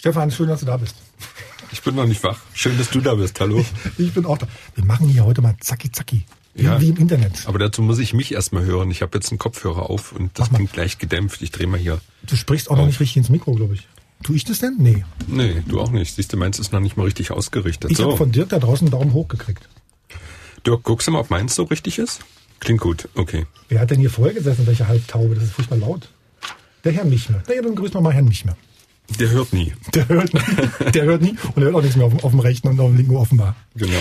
Stefan, schön, dass du da bist. Ich bin noch nicht wach. Schön, dass du da bist. Hallo. Ich, bin auch da. Wir machen hier heute mal zacki zacki. Ja. wie im Internet. Aber dazu muss ich mich erstmal hören. Ich habe jetzt einen Kopfhörer auf und das klingt gleich gedämpft. Ich drehe mal hier. Du sprichst auch noch nicht richtig ins Mikro, glaube ich. Tu ich das denn? Nee. Nee, du auch nicht. Siehst du, meins ist noch nicht mal richtig ausgerichtet. Ich so, habe von Dirk da draußen einen Daumen hoch gekriegt. Dirk, guckst du mal, ob meins so richtig ist? Klingt gut. Okay. Wer hat denn hier vorher gesessen, welche Halbtaube? Das ist furchtbar laut. Der Herr Michmer. Na ja, dann grüßen wir mal Herrn Michmer. Der hört nie. Der hört nie. Der hört nie und er hört auch nichts mehr auf, dem- auf dem rechten und auf dem linken offenbar. Genau.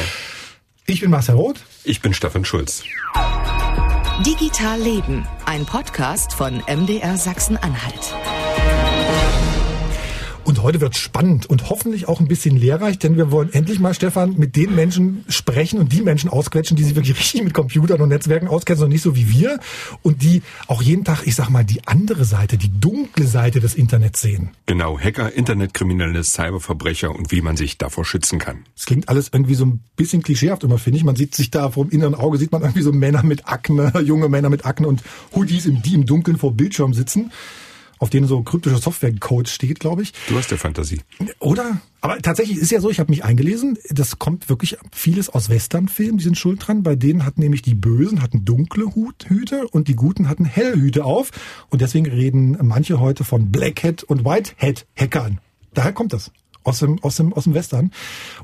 Ich bin Marcel Roth. Ich bin Stefan Schulz. Digital Leben, ein Podcast von MDR Sachsen-Anhalt. Und heute wird spannend und hoffentlich auch ein bisschen lehrreich, denn wir wollen endlich mal, Stefan, mit den Menschen sprechen und die Menschen ausquetschen, die sich wirklich richtig mit Computern und Netzwerken auskennen, sondern nicht so wie wir und die auch jeden Tag, ich sag mal, die andere Seite, die dunkle Seite des Internets sehen. Genau. Hacker, Internetkriminelle, Cyberverbrecher und wie man sich davor schützen kann. Es klingt alles irgendwie so ein bisschen klischeehaft immer, finde ich. Man sieht sich da vom inneren Auge, sieht man irgendwie so Männer mit Akne, junge Männer mit Akne und Hoodies, die im Dunkeln vor Bildschirm sitzen, auf denen so kryptischer Softwarecode steht, glaube ich. Du hast ja Fantasie. Oder? Aber tatsächlich ist ja so, ich habe mich eingelesen, das kommt wirklich vieles aus Westernfilmen, die sind schuld dran. Bei denen hatten nämlich die Bösen hatten dunkle Hut, Hüte und die Guten hatten helle Hüte auf. Und deswegen reden manche heute von Black Hat und White Hat Hackern. Daher kommt das. Aus dem, aus dem, aus dem Western.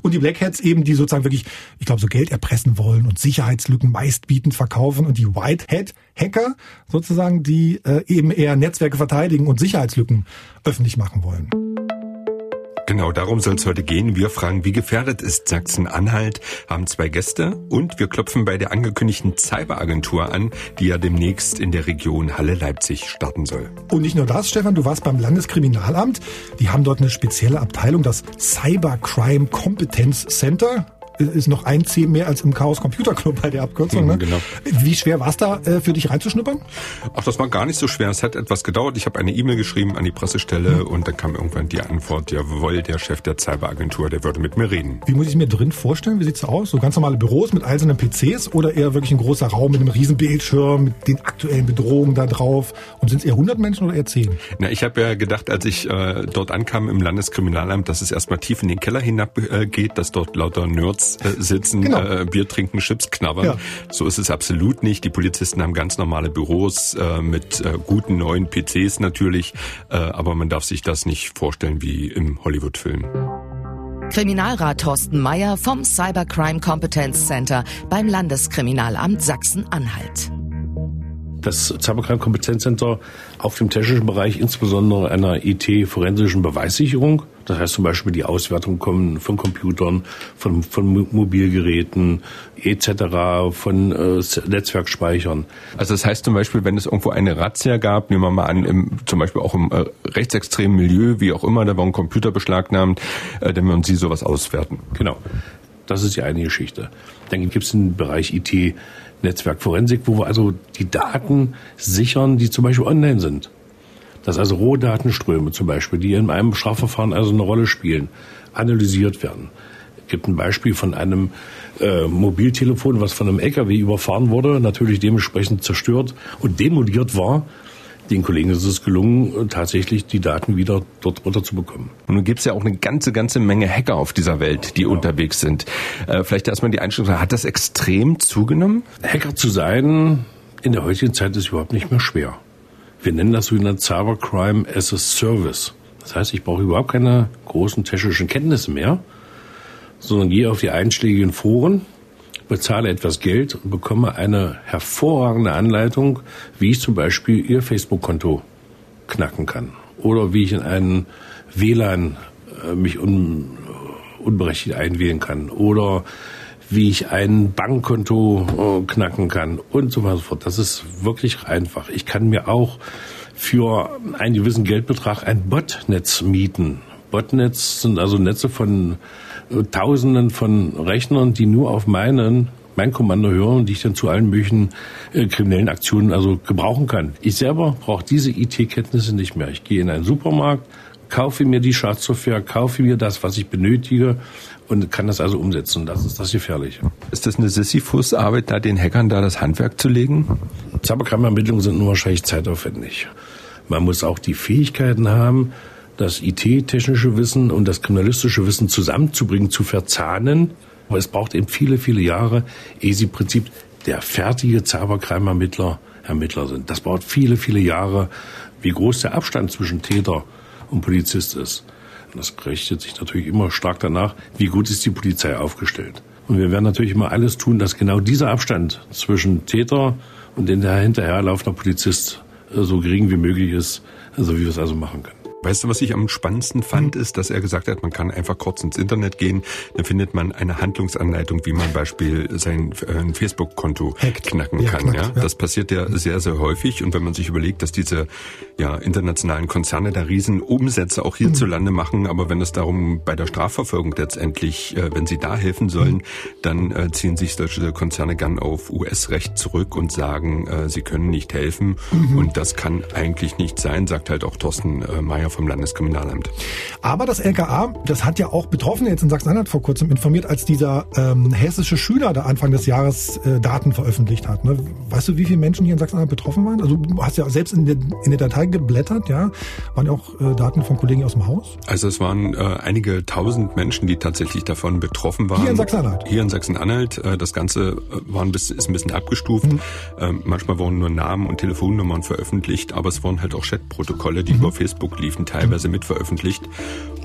Und die Black Hats eben, die sozusagen wirklich, ich glaube, so Geld erpressen wollen und Sicherheitslücken meistbietend verkaufen. Und die White Hat Hacker sozusagen, die äh, eben eher Netzwerke verteidigen und Sicherheitslücken öffentlich machen wollen. Genau, darum soll es heute gehen. Wir fragen, wie gefährdet ist Sachsen-Anhalt, haben zwei Gäste und wir klopfen bei der angekündigten Cyberagentur an, die ja demnächst in der Region Halle-Leipzig starten soll. Und nicht nur das, Stefan, du warst beim Landeskriminalamt. Die haben dort eine spezielle Abteilung, das Cybercrime Competence Center. Ist noch ein C mehr als im Chaos Computer Club bei der Abkürzung. Mhm, Ne? genau. Wie schwer war es da äh, für dich reinzuschnuppern? Ach, das war gar nicht so schwer. Es hat etwas gedauert. Ich habe eine E-Mail geschrieben an die Pressestelle und dann kam irgendwann die Antwort, jawohl, der Chef der Cyberagentur, der würde mit mir reden. Wie muss ich mir drin vorstellen? Wie sieht's da aus? So ganz normale Büros mit einzelnen PCs oder eher wirklich ein großer Raum mit einem riesen Bildschirm, mit den aktuellen Bedrohungen da drauf? Und sind es eher 100 Menschen oder eher 10? Na, ich habe ja gedacht, als ich äh, dort ankam im Landeskriminalamt, dass es erstmal tief in den Keller hinab äh, geht, dass dort lauter Nerds äh, sitzen, Genau. äh, Bier trinken, Chips knabbern. Ja. So ist es absolut nicht. Die Polizisten haben ganz normale Büros äh, mit äh, guten neuen PCs natürlich, äh, aber man darf sich das nicht vorstellen wie im Hollywood-Film. Kriminalrat Thorsten Mayer vom Cybercrime Competence Center beim Landeskriminalamt Sachsen-Anhalt. Das Cybercrime Kompetenzcenter auf dem technischen Bereich, insbesondere einer IT-forensischen Beweissicherung. Das heißt zum Beispiel die Auswertung kommen von Computern, von, von Mo- Mobilgeräten etc., von äh, Netzwerkspeichern. Also das heißt zum Beispiel, wenn es irgendwo eine Razzia gab, nehmen wir mal an, im, zum Beispiel auch im äh, rechtsextremen Milieu, wie auch immer, da war ein Computer beschlagnahmt, äh, dann würden Sie sowas auswerten. Genau. Das ist die eine Geschichte. Dann gibt es den Bereich IT, Netzwerkforensik, wo wir also die Daten sichern, die zum Beispiel online sind. Dass also Rohdatenströme zum Beispiel, die in einem Strafverfahren also eine Rolle spielen, analysiert werden. Es gibt ein Beispiel von einem äh, Mobiltelefon, was von einem LKW überfahren wurde, natürlich dementsprechend zerstört und demoliert war. Den Kollegen ist es gelungen, tatsächlich die Daten wieder dort runterzubekommen. Und nun gibt es ja auch eine ganze, ganze Menge Hacker auf dieser Welt, die unterwegs sind. Äh, vielleicht erstmal die Einstellung, hat das extrem zugenommen? Hacker zu sein in der heutigen Zeit ist überhaupt nicht mehr schwer. Wir nennen das sogenannte Cybercrime as a Service. Das heißt, ich brauche überhaupt keine großen technischen Kenntnisse mehr, sondern gehe auf die einschlägigen Foren, bezahle etwas Geld und bekomme eine hervorragende Anleitung, wie ich zum Beispiel Ihr Facebook-Konto knacken kann oder wie ich in einen WLAN äh, mich un, unberechtigt einwählen kann oder wie ich ein Bankkonto äh, knacken kann und so weiter und so fort. Das ist wirklich einfach. Ich kann mir auch für einen gewissen Geldbetrag ein Botnetz mieten. Botnetz sind also Netze von äh, Tausenden von Rechnern, die nur auf meinen mein Kommando hören, die ich dann zu allen möglichen äh, kriminellen Aktionen also gebrauchen kann. Ich selber brauche diese IT-Kenntnisse nicht mehr. Ich gehe in einen Supermarkt, kaufe mir die Schadsoftware, kaufe mir das, was ich benötige und kann das also umsetzen. Das ist das Gefährliche. Ist das eine Sisyphus-Arbeit, da den Hackern da das Handwerk zu legen? Cybercrime-Ermittlungen sind nur wahrscheinlich zeitaufwendig. Man muss auch die Fähigkeiten haben, das IT-technische Wissen und das kriminalistische Wissen zusammenzubringen, zu verzahnen. Aber es braucht eben viele, viele Jahre, ehe sie im Prinzip der fertige Cybercrime-Ermittler Ermittler sind. Das braucht viele, viele Jahre, wie groß der Abstand zwischen Täter und Polizist ist. Das richtet sich natürlich immer stark danach, wie gut ist die Polizei aufgestellt. Und wir werden natürlich immer alles tun, dass genau dieser Abstand zwischen Täter und den hinterherlaufender Polizist so gering wie möglich ist, so wie wir es also machen können. Weißt du, was ich am spannendsten fand, mhm. ist, dass er gesagt hat, man kann einfach kurz ins Internet gehen, dann findet man eine Handlungsanleitung, wie man Beispiel sein äh, Facebook-Konto knacken ja, kann. Knackt, ja? Das passiert ja sehr, sehr häufig. Und wenn man sich überlegt, dass diese ja, internationalen Konzerne da riesen Umsätze auch hierzulande mhm. machen, aber wenn es darum bei der Strafverfolgung letztendlich, äh, wenn sie da helfen sollen, mhm. dann äh, ziehen sich solche Konzerne gern auf US-Recht zurück und sagen, äh, sie können nicht helfen. Mhm. Und das kann eigentlich nicht sein, sagt halt auch Thorsten äh, Mayer vom Landeskriminalamt. Aber das LKA, das hat ja auch Betroffene jetzt in Sachsen-Anhalt vor kurzem informiert, als dieser ähm, hessische Schüler da Anfang des Jahres äh, Daten veröffentlicht hat. Ne? Weißt du, wie viele Menschen hier in Sachsen-Anhalt betroffen waren? Also du hast ja selbst in der, in der Datei geblättert, ja. Waren ja auch äh, Daten von Kollegen aus dem Haus? Also es waren äh, einige tausend Menschen, die tatsächlich davon betroffen waren. Hier in Sachsen-Anhalt? Hier in Sachsen-Anhalt. Äh, das Ganze äh, war ein bisschen, ist ein bisschen abgestuft. Mhm. Ähm, manchmal wurden nur Namen und Telefonnummern veröffentlicht, aber es wurden halt auch Chatprotokolle, die mhm. über Facebook liefen, teilweise mit veröffentlicht.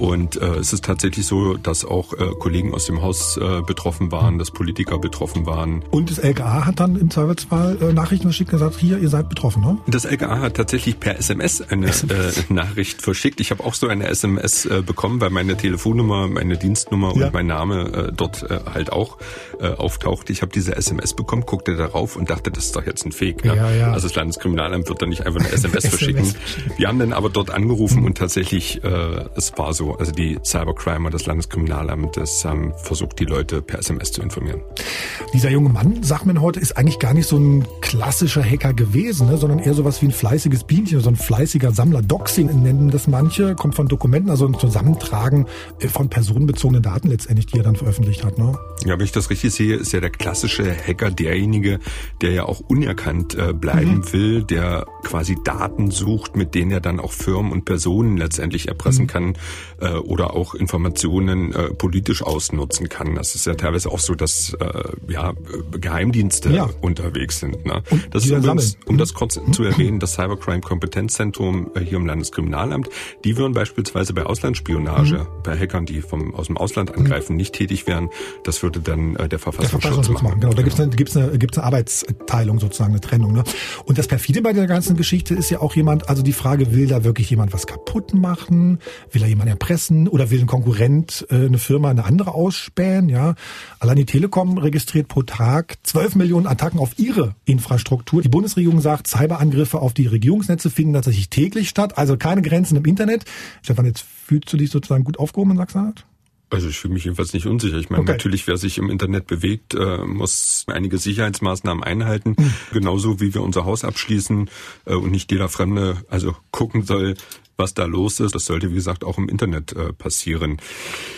Und äh, es ist tatsächlich so, dass auch äh, Kollegen aus dem Haus äh, betroffen waren, dass Politiker betroffen waren. Und das LKA hat dann im Zweifelsfall äh, Nachrichten verschickt und gesagt, hier, ihr seid betroffen, ne? Das LKA hat tatsächlich per SMS eine SMS. Äh, Nachricht verschickt. Ich habe auch so eine SMS äh, bekommen, weil meine Telefonnummer, meine Dienstnummer ja. und mein Name äh, dort äh, halt auch äh, auftauchte. Ich habe diese SMS bekommen, guckte darauf und dachte, das ist doch jetzt ein Fake. Ne? Ja, ja. Also das Landeskriminalamt wird dann nicht einfach eine SMS verschicken. Wir haben dann aber dort angerufen und tatsächlich, äh, es war so, also die Cybercrime und das Landeskriminalamt, das haben versucht, die Leute per SMS zu informieren. Dieser junge Mann, sagt man heute, ist eigentlich gar nicht so ein klassischer Hacker gewesen, ne, sondern eher sowas wie ein fleißiges Bienchen, so ein fleißiger Sammler. Doxing nennen das manche, kommt von Dokumenten, also ein Zusammentragen äh, von personenbezogenen Daten letztendlich, die er dann veröffentlicht hat. Ne? Ja, wenn ich das richtig sehe, ist ja der klassische Hacker derjenige, der ja auch unerkannt äh, bleiben mhm. will, der quasi Daten sucht, mit denen er dann auch Firmen und Personen letztendlich erpressen mhm. kann äh, oder auch Informationen äh, politisch ausnutzen kann. Das ist ja teilweise auch so, dass äh, ja, Geheimdienste ja. unterwegs sind. Ne? das ist übrigens, um das kurz mhm. zu erwähnen, das Cybercrime Kompetenzzentrum äh, hier im Landeskriminalamt, die würden beispielsweise bei Auslandsspionage, mhm. bei Hackern, die vom, aus dem Ausland angreifen, mhm. nicht tätig wären. Das würde dann äh, der Verfassungsschutz, der Verfassungsschutz machen. Genau, da gibt's eine, gibt's eine, gibt's eine Arbeitsteilung sozusagen, eine Trennung. Ne? Und das perfide bei der ganzen Geschichte ist ja auch jemand, also die Frage, will da wirklich jemand was kaputt machen? Will er jemand erpressen? Oder will ein Konkurrent äh, eine Firma eine andere ausspähen? Ja, Allein die Telekom registriert pro Tag 12 Millionen Attacken auf ihre Infrastruktur. Die Bundesregierung sagt, Cyberangriffe auf die Regierungsnetze finden tatsächlich täglich statt, also keine Grenzen im Internet. Stefan, jetzt fühlst du dich sozusagen gut aufgehoben in Sachsen-Anhalt? Also ich fühle mich jedenfalls nicht unsicher. Ich meine, okay. natürlich, wer sich im Internet bewegt, äh, muss einige Sicherheitsmaßnahmen einhalten. Mhm. Genauso wie wir unser Haus abschließen äh, und nicht jeder Fremde also gucken soll, was da los ist. Das sollte, wie gesagt, auch im Internet äh, passieren.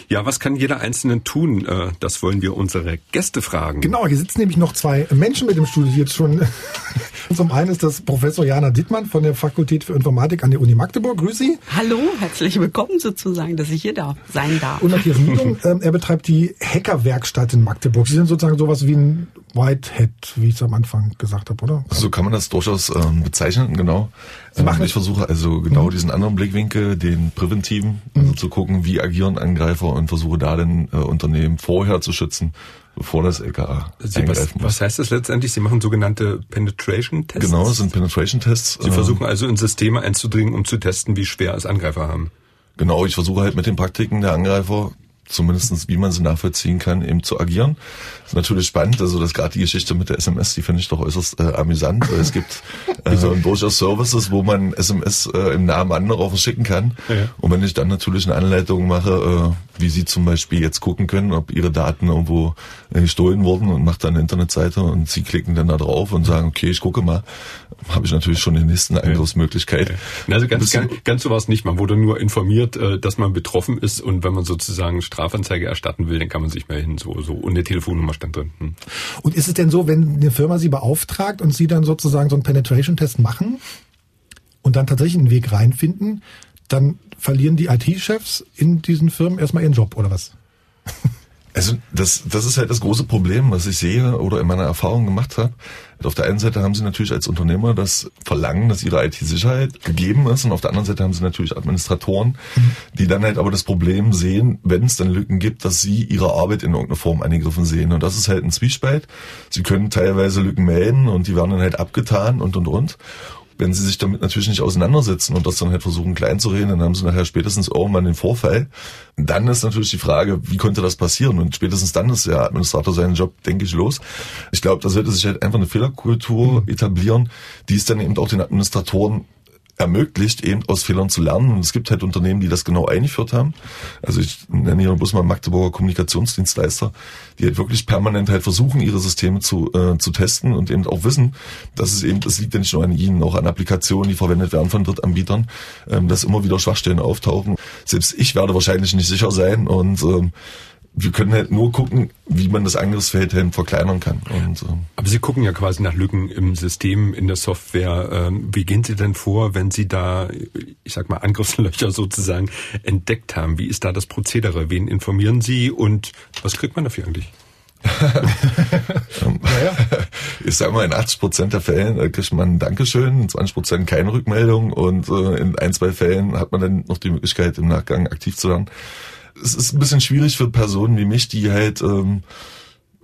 Ja, was kann jeder Einzelne tun? Äh, das wollen wir unsere Gäste fragen. Genau, hier sitzen nämlich noch zwei Menschen mit dem Studio jetzt schon. Zum einen ist das Professor Jana Dittmann von der Fakultät für Informatik an der Uni Magdeburg. Grüß Sie. Hallo, herzlich willkommen sozusagen, dass ich hier da sein darf. Und Matthias Niedung, äh, er betreibt die Hackerwerkstatt in Magdeburg. Sie sind sozusagen sowas wie ein Whitehead, wie ich es am Anfang gesagt habe, oder? So kann man das durchaus ähm, bezeichnen, genau. Sie machen ähm, ich versuche also genau mhm. diesen anderen Blickwinkel, den präventiven, also mhm. zu gucken, wie agieren Angreifer und versuche da den äh, Unternehmen vorher zu schützen, bevor das LKA Sie, eingreifen was, was heißt das letztendlich? Sie machen sogenannte Penetration-Tests? Genau, es sind Penetration-Tests. Sie äh, versuchen also in Systeme einzudringen, um zu testen, wie schwer es Angreifer haben. Genau, ich versuche halt mit den Praktiken der Angreifer zumindestens wie man sie nachvollziehen kann, eben zu agieren. Natürlich spannend, also das gerade die Geschichte mit der SMS, die finde ich doch äußerst äh, amüsant. es gibt äh, durchaus Services, wo man SMS äh, im Namen anderer verschicken kann. Ja. Und wenn ich dann natürlich eine Anleitung mache, äh, wie sie zum Beispiel jetzt gucken können, ob ihre Daten irgendwo äh, gestohlen wurden und macht dann eine Internetseite und sie klicken dann da drauf und sagen, okay, ich gucke mal, habe ich natürlich schon die nächsten Angriffsmöglichkeit. Ja. Also ganz, ganz, ganz so war es nicht. Man wurde nur informiert, äh, dass man betroffen ist und wenn man sozusagen Strafanzeige erstatten will, dann kann man sich melden. So, so und eine Telefonnummer stand drin. Hm. Und ist es denn so, wenn eine Firma Sie beauftragt und Sie dann sozusagen so einen Penetration-Test machen und dann tatsächlich einen Weg reinfinden, dann verlieren die IT-Chefs in diesen Firmen erstmal ihren Job, oder was? Also das, das ist halt das große Problem, was ich sehe oder in meiner Erfahrung gemacht habe. Auf der einen Seite haben sie natürlich als Unternehmer das Verlangen, dass ihre IT-Sicherheit gegeben ist und auf der anderen Seite haben sie natürlich Administratoren, die dann halt aber das Problem sehen, wenn es dann Lücken gibt, dass sie ihre Arbeit in irgendeiner Form angegriffen sehen. Und das ist halt ein Zwiespalt. Sie können teilweise Lücken melden und die werden dann halt abgetan und und und wenn sie sich damit natürlich nicht auseinandersetzen und das dann halt versuchen klein zu reden, dann haben sie nachher spätestens irgendwann den Vorfall. Dann ist natürlich die Frage, wie konnte das passieren? Und spätestens dann ist der Administrator seinen Job, denke ich, los. Ich glaube, da sollte sich halt einfach eine Fehlerkultur etablieren, die es dann eben auch den Administratoren ermöglicht, eben aus Fehlern zu lernen. Und es gibt halt Unternehmen, die das genau eingeführt haben. Also ich nenne hier bloß mal Magdeburger Kommunikationsdienstleister, die halt wirklich permanent halt versuchen, ihre Systeme zu, äh, zu testen und eben auch wissen, dass es eben, das liegt ja nicht nur an ihnen, auch an Applikationen, die verwendet werden von Drittanbietern, ähm, dass immer wieder Schwachstellen auftauchen. Selbst ich werde wahrscheinlich nicht sicher sein und ähm, wir können halt nur gucken, wie man das Angriffsfeld halt verkleinern kann. Und, ähm, Aber Sie gucken ja quasi nach Lücken im System, in der Software. Ähm, wie gehen Sie denn vor, wenn Sie da, ich sag mal, Angriffslöcher sozusagen entdeckt haben? Wie ist da das Prozedere? Wen informieren Sie und was kriegt man dafür eigentlich? naja. Ich sag mal, in 80 Prozent der Fällen äh, kriegt man ein Dankeschön, in 20 Prozent keine Rückmeldung und äh, in ein, zwei Fällen hat man dann noch die Möglichkeit, im Nachgang aktiv zu werden es ist ein bisschen schwierig für Personen wie mich, die halt ähm,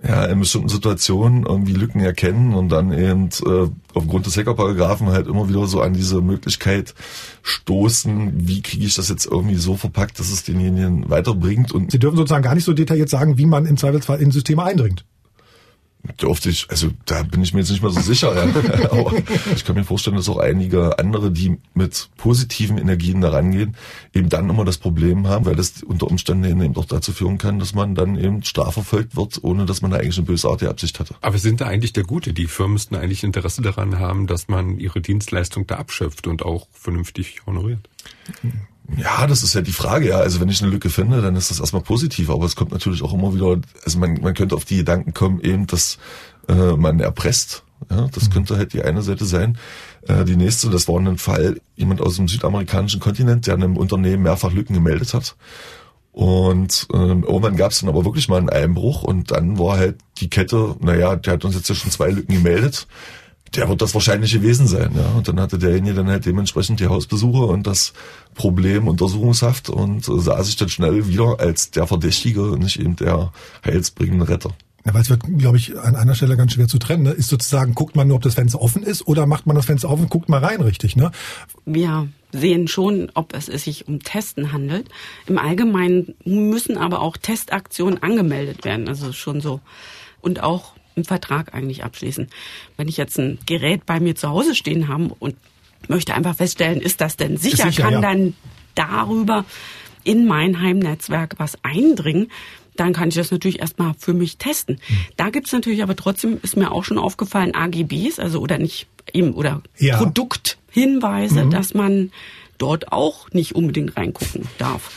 ja in bestimmten Situationen irgendwie Lücken erkennen und dann eben äh, aufgrund des Hackerparagraphen halt immer wieder so an diese Möglichkeit stoßen, wie kriege ich das jetzt irgendwie so verpackt, dass es denjenigen weiterbringt. Und Sie dürfen sozusagen gar nicht so detailliert sagen, wie man im Zweifelsfall in Systeme eindringt dürfte ich, also da bin ich mir jetzt nicht mehr so sicher. Ja. Aber ich kann mir vorstellen, dass auch einige andere, die mit positiven Energien da rangehen, eben dann immer das Problem haben, weil das unter Umständen eben auch dazu führen kann, dass man dann eben strafverfolgt wird, ohne dass man da eigentlich eine bösartige Absicht hatte. Aber sind da eigentlich der Gute? Die Firmen müssten eigentlich Interesse daran haben, dass man ihre Dienstleistung da abschöpft und auch vernünftig honoriert. Ja, das ist ja die Frage, ja. Also wenn ich eine Lücke finde, dann ist das erstmal positiv, aber es kommt natürlich auch immer wieder, also man, man könnte auf die Gedanken kommen, eben, dass äh, man erpresst. Ja, das mhm. könnte halt die eine Seite sein. Äh, die nächste, das war ein Fall, jemand aus dem südamerikanischen Kontinent, der einem Unternehmen mehrfach Lücken gemeldet hat. Und äh, irgendwann gab es dann aber wirklich mal einen Einbruch und dann war halt die Kette, naja, der hat uns jetzt ja schon zwei Lücken gemeldet der wird das wahrscheinlich gewesen sein. Ja. Und dann hatte derjenige dann halt dementsprechend die Hausbesuche und das Problem Untersuchungshaft und äh, sah sich dann schnell wieder als der Verdächtige und nicht eben der heilsbringende Retter. Ja, weil es wird, glaube ich, an einer Stelle ganz schwer zu trennen. Ne? Ist sozusagen, guckt man nur, ob das Fenster offen ist oder macht man das Fenster auf und guckt mal rein, richtig? Ne? Wir sehen schon, ob es sich um Testen handelt. Im Allgemeinen müssen aber auch Testaktionen angemeldet werden. Also schon so. Und auch einen Vertrag eigentlich abschließen. Wenn ich jetzt ein Gerät bei mir zu Hause stehen habe und möchte einfach feststellen, ist das denn sicher, sicher kann ja. dann darüber in mein Heimnetzwerk was eindringen, dann kann ich das natürlich erstmal für mich testen. Hm. Da gibt's natürlich aber trotzdem, ist mir auch schon aufgefallen, AGBs, also oder nicht eben oder ja. Produkthinweise, mhm. dass man dort auch nicht unbedingt reingucken darf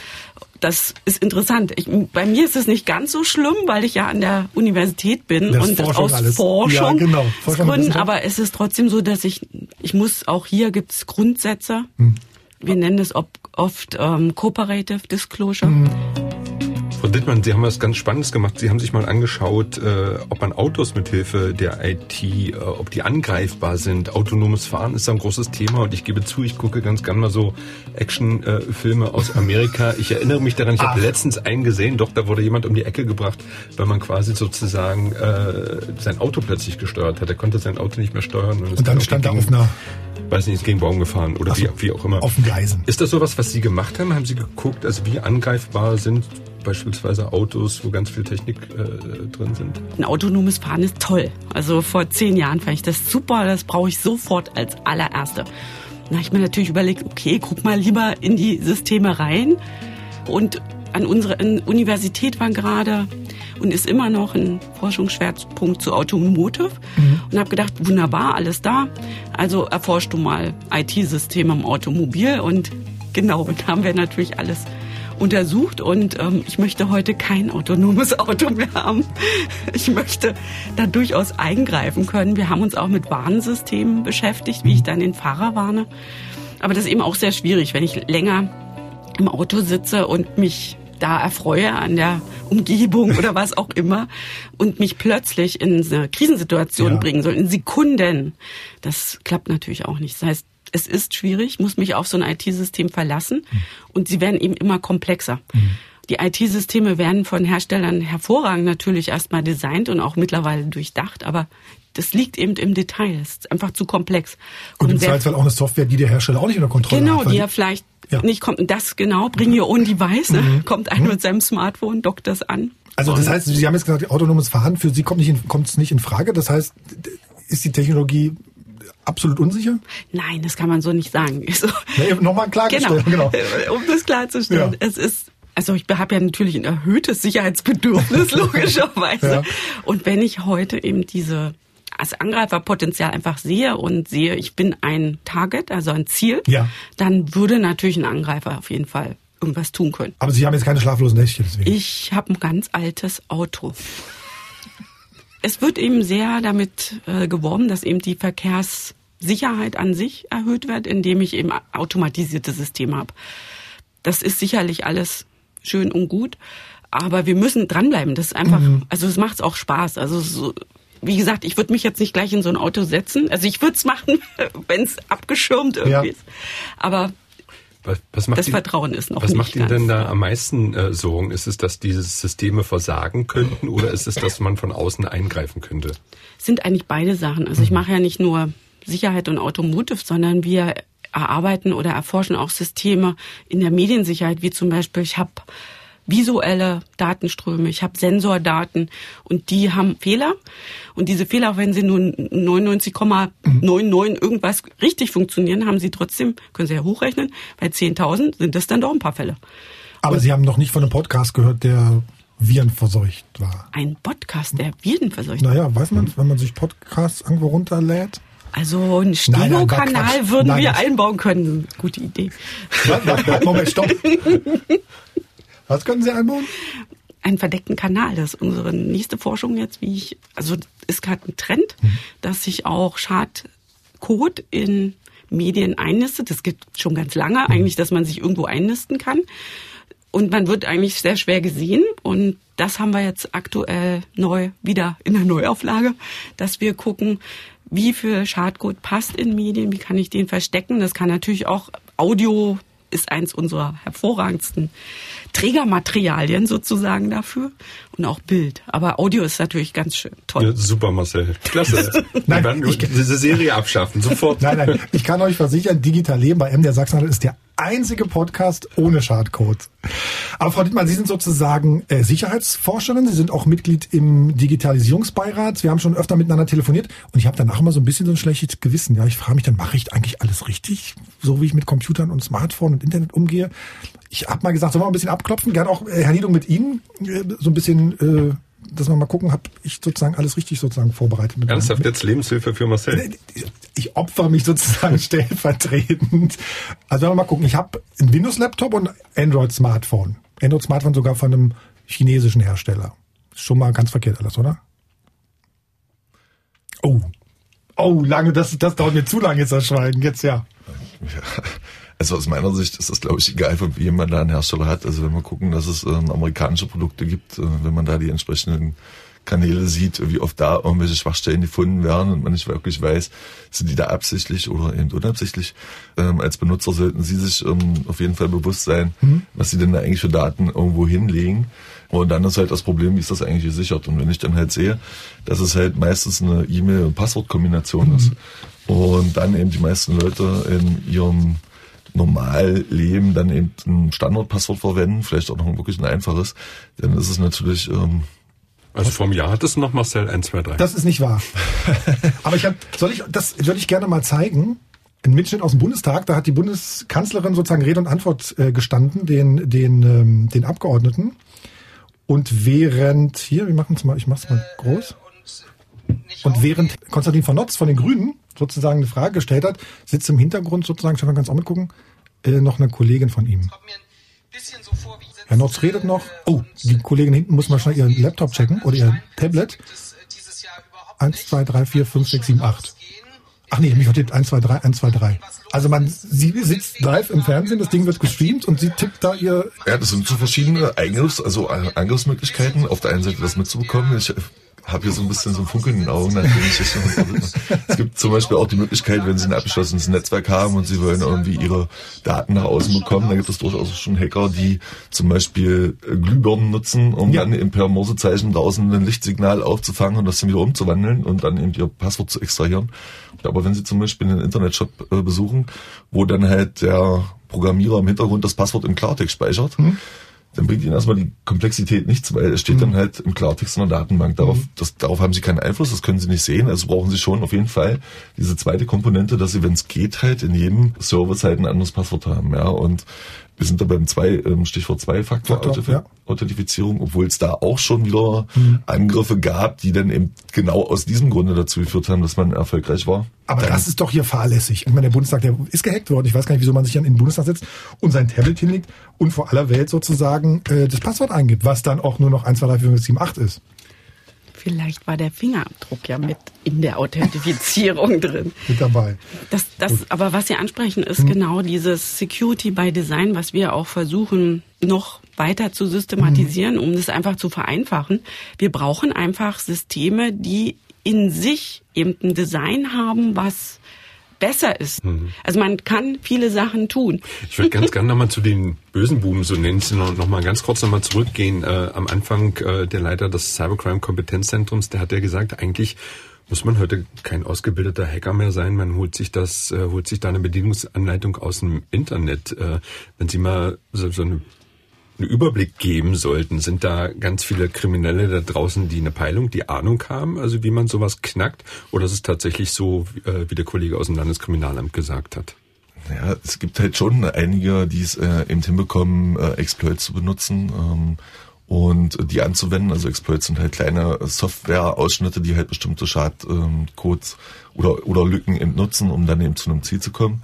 das ist interessant. Ich, bei mir ist es nicht ganz so schlimm, weil ich ja an der Universität bin das und Forschung aus alles. Forschung, ja, genau. Forschung Gründen, aber es ist trotzdem so, dass ich, ich muss, auch hier gibt es Grundsätze. Hm. Wir nennen es oft ähm, Cooperative Disclosure. Hm. Frau Dittmann, Sie haben was ganz Spannendes gemacht. Sie haben sich mal angeschaut, äh, ob man Autos mithilfe der IT, äh, ob die angreifbar sind. Autonomes Fahren ist ein großes Thema und ich gebe zu, ich gucke ganz gern mal so Actionfilme äh, aus Amerika. Ich erinnere mich daran, ich habe letztens einen gesehen, doch, da wurde jemand um die Ecke gebracht, weil man quasi sozusagen äh, sein Auto plötzlich gesteuert hat. Er konnte sein Auto nicht mehr steuern. Und, und dann stand er auf einer weiß nicht, ist gegen Baum gefahren oder so, wie, wie auch immer. Auf den Gleisen. Ist das sowas, was Sie gemacht haben? Haben Sie geguckt, also wie angreifbar sind beispielsweise Autos, wo ganz viel Technik äh, drin sind? Ein autonomes Fahren ist toll. Also vor zehn Jahren fand ich das super, das brauche ich sofort als allererste. Da habe ich mir natürlich überlegt, okay, guck mal lieber in die Systeme rein. Und an unserer Universität war gerade und ist immer noch ein Forschungsschwerpunkt zu Automotive mhm. und habe gedacht, wunderbar, alles da. Also erforschst du mal IT-Systeme im Automobil und genau, und haben wir natürlich alles untersucht und ähm, ich möchte heute kein autonomes Auto mehr haben. Ich möchte da durchaus eingreifen können. Wir haben uns auch mit Warnsystemen beschäftigt, wie ich dann den Fahrer warne. Aber das ist eben auch sehr schwierig, wenn ich länger im Auto sitze und mich da erfreue an der Umgebung oder was auch immer und mich plötzlich in eine Krisensituation Ja. bringen soll, in Sekunden. Das klappt natürlich auch nicht. Das heißt, es ist schwierig, muss mich auf so ein IT-System verlassen und sie werden eben immer komplexer. Die IT-Systeme werden von Herstellern hervorragend natürlich erstmal designt und auch mittlerweile durchdacht, aber das liegt eben im Detail. Es ist einfach zu komplex. Und im wer- Zweifelsfall auch eine Software, die der Hersteller auch nicht unter Kontrolle Genau, hat. weil die ja vielleicht Ja. Mhm. nicht kommt. Das genau, bring your own device. Ne? Kommt einer mit seinem Smartphone, dockt das an. Also das heißt, Sie haben jetzt gesagt, autonomes Fahren für Sie kommt nicht in, kommt es nicht in Frage. Das heißt, ist die Technologie absolut unsicher? Nein, das kann man so nicht sagen. So, Nee, nochmal klargestellt, genau. Um das klarzustellen. Ja. Es ist, also ich habe ja natürlich ein erhöhtes Sicherheitsbedürfnis, logischerweise. Ja. Und wenn ich heute eben diese als Angreiferpotenzial einfach sehe und sehe, ich bin ein Target, also ein Ziel, Ja. dann würde natürlich ein Angreifer auf jeden Fall irgendwas tun können. Aber Sie haben jetzt keine schlaflosen Nächte deswegen. Ich habe ein ganz altes Auto. Es wird eben sehr damit äh, geworben, dass eben die Verkehrssicherheit an sich erhöht wird, indem ich eben automatisierte Systeme habe. Das ist sicherlich alles schön und gut, aber wir müssen dranbleiben. Das ist einfach, also es macht auch Spaß. Also so, wie gesagt, ich würde mich jetzt nicht gleich in so ein Auto setzen. Also ich würde es machen, wenn es abgeschirmt irgendwie Ja. ist. Aber Was, was macht Das Ihnen- Vertrauen ist noch Was nicht macht Ihnen denn da am meisten äh, Sorgen? Ist es, dass diese Systeme versagen könnten oder ist es, dass man von außen eingreifen könnte? sind eigentlich beide Sachen. Also ich mache ja nicht nur Sicherheit und Automotive, sondern wir erarbeiten oder erforschen auch Systeme in der Mediensicherheit, wie zum Beispiel ich habe visuelle Datenströme, ich habe Sensordaten und die haben Fehler und diese Fehler, auch wenn sie nur 99,99 irgendwas richtig funktionieren, haben sie trotzdem, können sie ja hochrechnen, bei 10.000 sind das dann doch ein paar Fälle. Aber Sie haben noch nicht von einem Podcast gehört, der virenverseucht war. Ein Podcast, der Viren verseucht. Naja, weiß man, wenn man sich Podcasts irgendwo runterlädt? Also einen war Steno-Kanal würden Nein, wir einbauen können. Gute Idee. Moment, stopp. Was können Sie einbauen? Einen verdeckten Kanal, das ist unsere nächste Forschung jetzt, wie ich, also ist gerade ein Trend, Mhm. dass sich auch Schadcode in Medien einnistet. Das gibt schon ganz Mhm. lange eigentlich, dass man sich irgendwo einnisten kann. Und man wird eigentlich sehr schwer gesehen. Und das haben wir jetzt aktuell neu wieder in der Neuauflage, dass wir gucken, wie viel Schadcode passt in Medien, wie kann ich den verstecken. Das kann natürlich auch Audio ist eins unserer hervorragendsten Trägermaterialien sozusagen dafür und auch Bild. Aber Audio ist natürlich ganz schön toll. Ja, super, Marcel. Klasse. Nein, Wir werden ich- diese Serie abschaffen, sofort. Nein, nein, ich kann euch versichern, Digital Leben bei M der Sachsen ist der einzige Podcast ohne Schadcode. Aber Frau Dittmann, Sie sind sozusagen äh, Sicherheitsforscherin, Sie sind auch Mitglied im Digitalisierungsbeirat. Wir haben schon öfter miteinander telefoniert und ich habe danach immer so ein bisschen so ein schlechtes Gewissen. Ja, ich frage mich dann, mache ich eigentlich alles richtig, so wie ich mit Computern und Smartphone und Internet umgehe? Ich habe mal gesagt, sollen wir mal ein bisschen abklopfen? Gerne auch, äh, Herr Niedung, mit Ihnen äh, so ein bisschen, äh, dass wir mal gucken, habe ich sozusagen alles richtig sozusagen vorbereitet. Mit Ernsthaft jetzt Lebenshilfe für Marcel. ich opfer mich sozusagen stellvertretend. Also mal gucken, ich habe einen Windows-Laptop und ein Android-Smartphone. Android-Smartphone sogar von einem chinesischen Hersteller. Schon mal ganz verkehrt alles, oder? Oh. Oh, lange, das, das dauert mir zu lange jetzt das Schweigen. Jetzt ja. Ja. Also aus meiner Sicht ist es, glaube ich, egal, von wem man da einen Hersteller hat. Also wenn wir gucken, dass es ähm, amerikanische Produkte gibt, äh, wenn man da die entsprechenden Kanäle sieht, wie oft da irgendwelche Schwachstellen gefunden werden und man nicht wirklich weiß, sind die da absichtlich oder eben unabsichtlich. Ähm, als Benutzer sollten Sie sich ähm, auf jeden Fall bewusst sein, was Sie denn da eigentlich für Daten irgendwo hinlegen. Und dann ist halt das Problem, wie ist das eigentlich gesichert? Und wenn ich dann halt sehe, dass es halt meistens eine E-Mail- und Passwortkombination ist und dann eben die meisten Leute in ihrem Normalleben dann eben ein Standardpasswort verwenden, vielleicht auch noch ein wirklich ein einfaches, dann ist es natürlich ähm, Also vor einem Jahr hattest du noch Marcel 1, 2, 3. Das ist nicht wahr. Aber ich habe, soll ich, das würde ich gerne mal zeigen. Ein Mitschnitt aus dem Bundestag, da hat die Bundeskanzlerin sozusagen Rede und Antwort äh, gestanden, den, den, ähm, den Abgeordneten. Und während, hier, wir machen es mal, ich mach's mal groß. Und während Konstantin von Notz von den Grünen sozusagen eine Frage gestellt hat, sitzt im Hintergrund sozusagen, ich kann ganz auch mitgucken, äh, noch eine Kollegin von ihm. Herr Notz redet noch. Oh, die Kollegin hinten muss mal schnell ihren Laptop checken oder ihr Tablet. Eins, zwei, drei, vier, fünf, sechs, sieben, acht. Ach nee, mich hat 1, 2, 3, 1, 2, 3. Also man, sie sitzt live im Fernsehen, das Ding wird gestreamt und sie tippt da ihr... Ja, das sind so verschiedene Eingriffs, also Angriffsmöglichkeiten. Auf der einen Seite das mitzubekommen. Ich habe hier so ein bisschen so ein Funkeln in den Augen, nachdem ich das schon Es gibt zum Beispiel auch die Möglichkeit, wenn Sie ein abgeschlossenes Netzwerk haben und Sie wollen irgendwie Ihre Daten nach außen bekommen, dann gibt es durchaus schon Hacker, die zum Beispiel äh, Glühbirnen nutzen, um ja. dann eben per Morsezeichen draußen ein Lichtsignal aufzufangen und das dann wieder umzuwandeln und dann eben Ihr Passwort zu extrahieren. Aber wenn Sie zum Beispiel einen Internetshop äh, besuchen, wo dann halt der Programmierer im Hintergrund das Passwort im Klartext speichert, hm dann bringt ihnen erstmal die Komplexität nichts, weil es steht mhm. dann halt im Klartext in der Datenbank. Darauf, mhm. das, darauf haben sie keinen Einfluss, das können sie nicht sehen. Also brauchen sie schon auf jeden Fall diese zweite Komponente, dass sie, wenn es geht, halt in jedem Server halt ein anderes Passwort haben. Ja, und wir sind da beim zwei, ähm, Stichwort Zwei-Faktor-Authentifizierung, ja. obwohl es da auch schon wieder mhm. Angriffe gab, die dann eben genau aus diesem Grunde dazu geführt haben, dass man erfolgreich war. Aber dann das ist doch hier fahrlässig. Ich meine, der Bundestag, der ist gehackt worden. Ich weiß gar nicht, wieso man sich dann in den Bundestag setzt und sein Tablet hinlegt und vor aller Welt sozusagen äh, das Passwort eingibt, was dann auch nur noch 1, 2, 3, 4, 5, 7, 8 ist. Vielleicht war der Fingerabdruck ja mit in der Authentifizierung drin. Mit dabei. Das, das, aber was Sie ansprechen, ist hm. genau dieses Security by Design, was wir auch versuchen noch weiter zu systematisieren, hm. um das einfach zu vereinfachen. Wir brauchen einfach Systeme, die in sich eben ein Design haben, was besser ist. Mhm. Also man kann viele Sachen tun. Ich würde ganz gerne nochmal zu den bösen Buben, so nennen sie noch mal ganz kurz nochmal zurückgehen. Äh, am Anfang äh, der Leiter des Cybercrime Kompetenzzentrums, der hat ja gesagt, eigentlich muss man heute kein ausgebildeter Hacker mehr sein. Man holt sich das, äh, holt sich da eine Bedienungsanleitung aus dem Internet. Äh, wenn Sie mal so, so eine einen Überblick geben sollten. Sind da ganz viele Kriminelle da draußen, die eine Peilung, die Ahnung haben, also wie man sowas knackt? Oder ist es tatsächlich so, äh, wie der Kollege aus dem Landeskriminalamt gesagt hat? Ja, es gibt halt schon einige, die es äh, eben hinbekommen, äh, Exploits zu benutzen ähm, und die anzuwenden. Also Exploits sind halt kleine Software-Ausschnitte, die halt bestimmte Schadcodes ähm, oder, oder Lücken entnutzen, um dann eben zu einem Ziel zu kommen.